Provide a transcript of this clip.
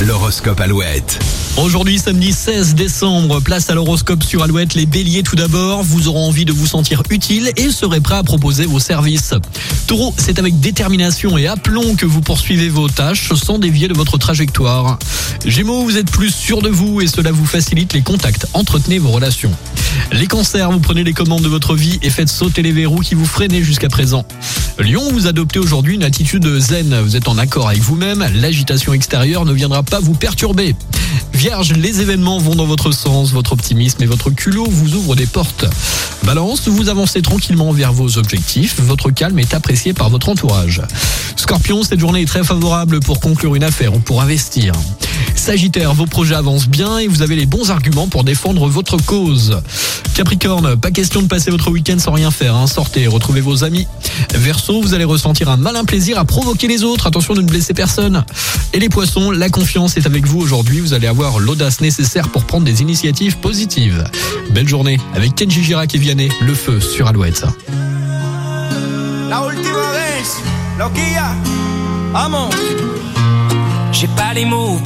L'horoscope Alouette. Aujourd'hui, samedi 16 décembre, place à l'horoscope sur Alouette. Les béliers, tout d'abord, vous aurez envie de vous sentir utile et serez prêt à proposer vos services. Taureau, c'est avec détermination et aplomb que vous poursuivez vos tâches sans dévier de votre trajectoire. Gémeaux, vous êtes plus sûr de vous et cela vous facilite les contacts. Entretenez vos relations. Les cancers, vous prenez les commandes de votre vie et faites sauter les verrous qui vous freinaient jusqu'à présent. Lion, vous adoptez aujourd'hui une attitude zen. Vous êtes en accord avec vous-même. L'agitation extérieure ne viendra pas vous perturber. Vierge, les événements vont dans votre sens. Votre optimisme et votre culot vous ouvrent des portes. Balance, vous avancez tranquillement vers vos objectifs. Votre calme est apprécié par votre entourage. Scorpion, cette journée est très favorable pour conclure une affaire ou pour investir. Sagittaire, vos projets avancent bien et vous avez les bons arguments pour défendre votre cause. Capricorne, pas question de passer votre week-end sans rien faire. Hein. Sortez, retrouvez vos amis. Verseau, vous allez ressentir un malin plaisir à provoquer les autres. Attention de ne blesser personne. Et les poissons, la confiance est avec vous aujourd'hui. Vous allez avoir l'audace nécessaire pour prendre des initiatives positives. Belle journée avec Kenji Girac et Vianney, le feu sur Alouette. La última vez, loquilla, vamos. J'ai pas les mots